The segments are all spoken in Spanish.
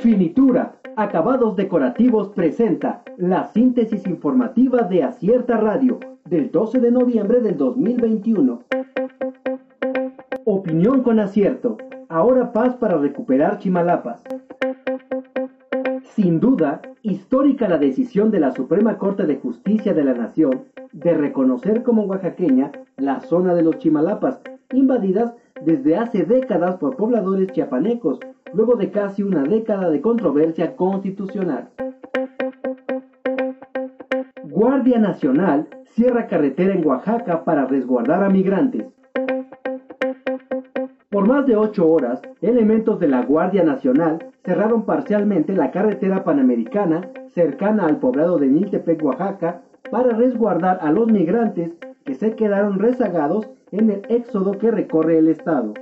Finitura, Acabados Decorativos presenta la síntesis informativa de Acierta Radio del 12 de noviembre del 2021. Opinión con acierto. Ahora paz para recuperar Chimalapas. Sin duda, histórica la decisión de la Suprema Corte de Justicia de la Nación de reconocer como oaxaqueña la zona de los Chimalapas, invadidas desde hace décadas por pobladores chiapanecos, luego de casi una década de controversia constitucional. Guardia Nacional cierra carretera en Oaxaca para resguardar a migrantes. Por más de ocho horas, elementos de la Guardia Nacional cerraron parcialmente la carretera panamericana cercana al poblado de Niltepec, Oaxaca, para resguardar a los migrantes que se quedaron rezagados en el éxodo que recorre el estado.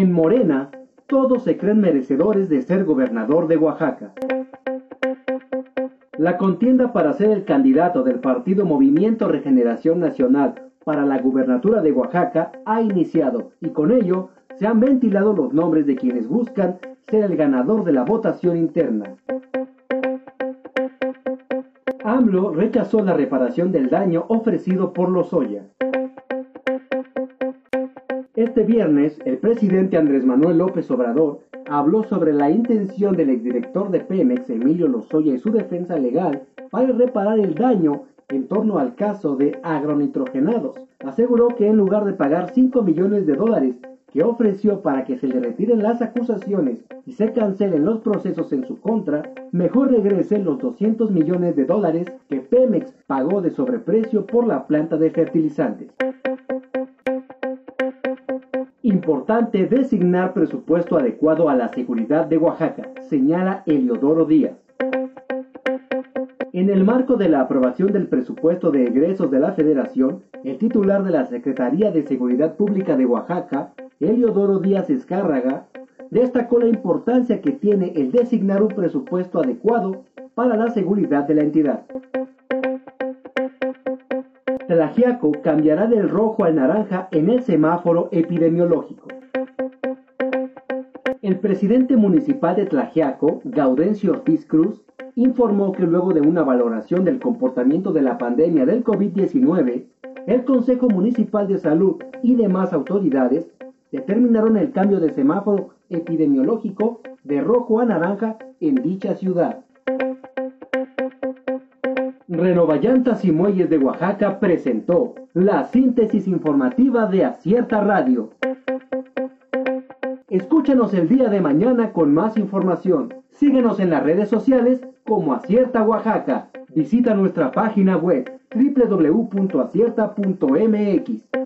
En Morena, todos se creen merecedores de ser gobernador de Oaxaca. La contienda para ser el candidato del partido Movimiento Regeneración Nacional para la gubernatura de Oaxaca ha iniciado y con ello se han ventilado los nombres de quienes buscan ser el ganador de la votación interna. AMLO rechazó la reparación del daño ofrecido por Lozoya. Este viernes, el presidente Andrés Manuel López Obrador habló sobre la intención del exdirector de Pemex, Emilio Lozoya, y su defensa legal para reparar el daño en torno al caso de agronitrogenados. Aseguró que en lugar de pagar 5 millones de dólares que ofreció para que se le retiren las acusaciones y se cancelen los procesos en su contra, mejor regresen los 200 millones de dólares que Pemex pagó de sobreprecio por la planta de fertilizantes. Importante designar presupuesto adecuado a la seguridad de Oaxaca, señala Eliodoro Díaz. En el marco de la aprobación del presupuesto de egresos de la Federación, el titular de la Secretaría de Seguridad Pública de Oaxaca, Eliodoro Díaz Escárraga, destacó la importancia que tiene el designar un presupuesto adecuado para la seguridad de la entidad. Tlajiaco cambiará del rojo al naranja en el semáforo epidemiológico. El presidente municipal de Tlajiaco, Gaudencio Ortiz Cruz, informó que luego de una valoración del comportamiento de la pandemia del COVID-19, el Consejo Municipal de Salud y demás autoridades determinaron el cambio de semáforo epidemiológico de rojo a naranja en dicha ciudad. Renovallantas y Muelles de Oaxaca presentó la síntesis informativa de Acierta Radio. Escúchanos el día de mañana con más información. Síguenos en las redes sociales como Acierta Oaxaca. Visita nuestra página web www.acierta.mx.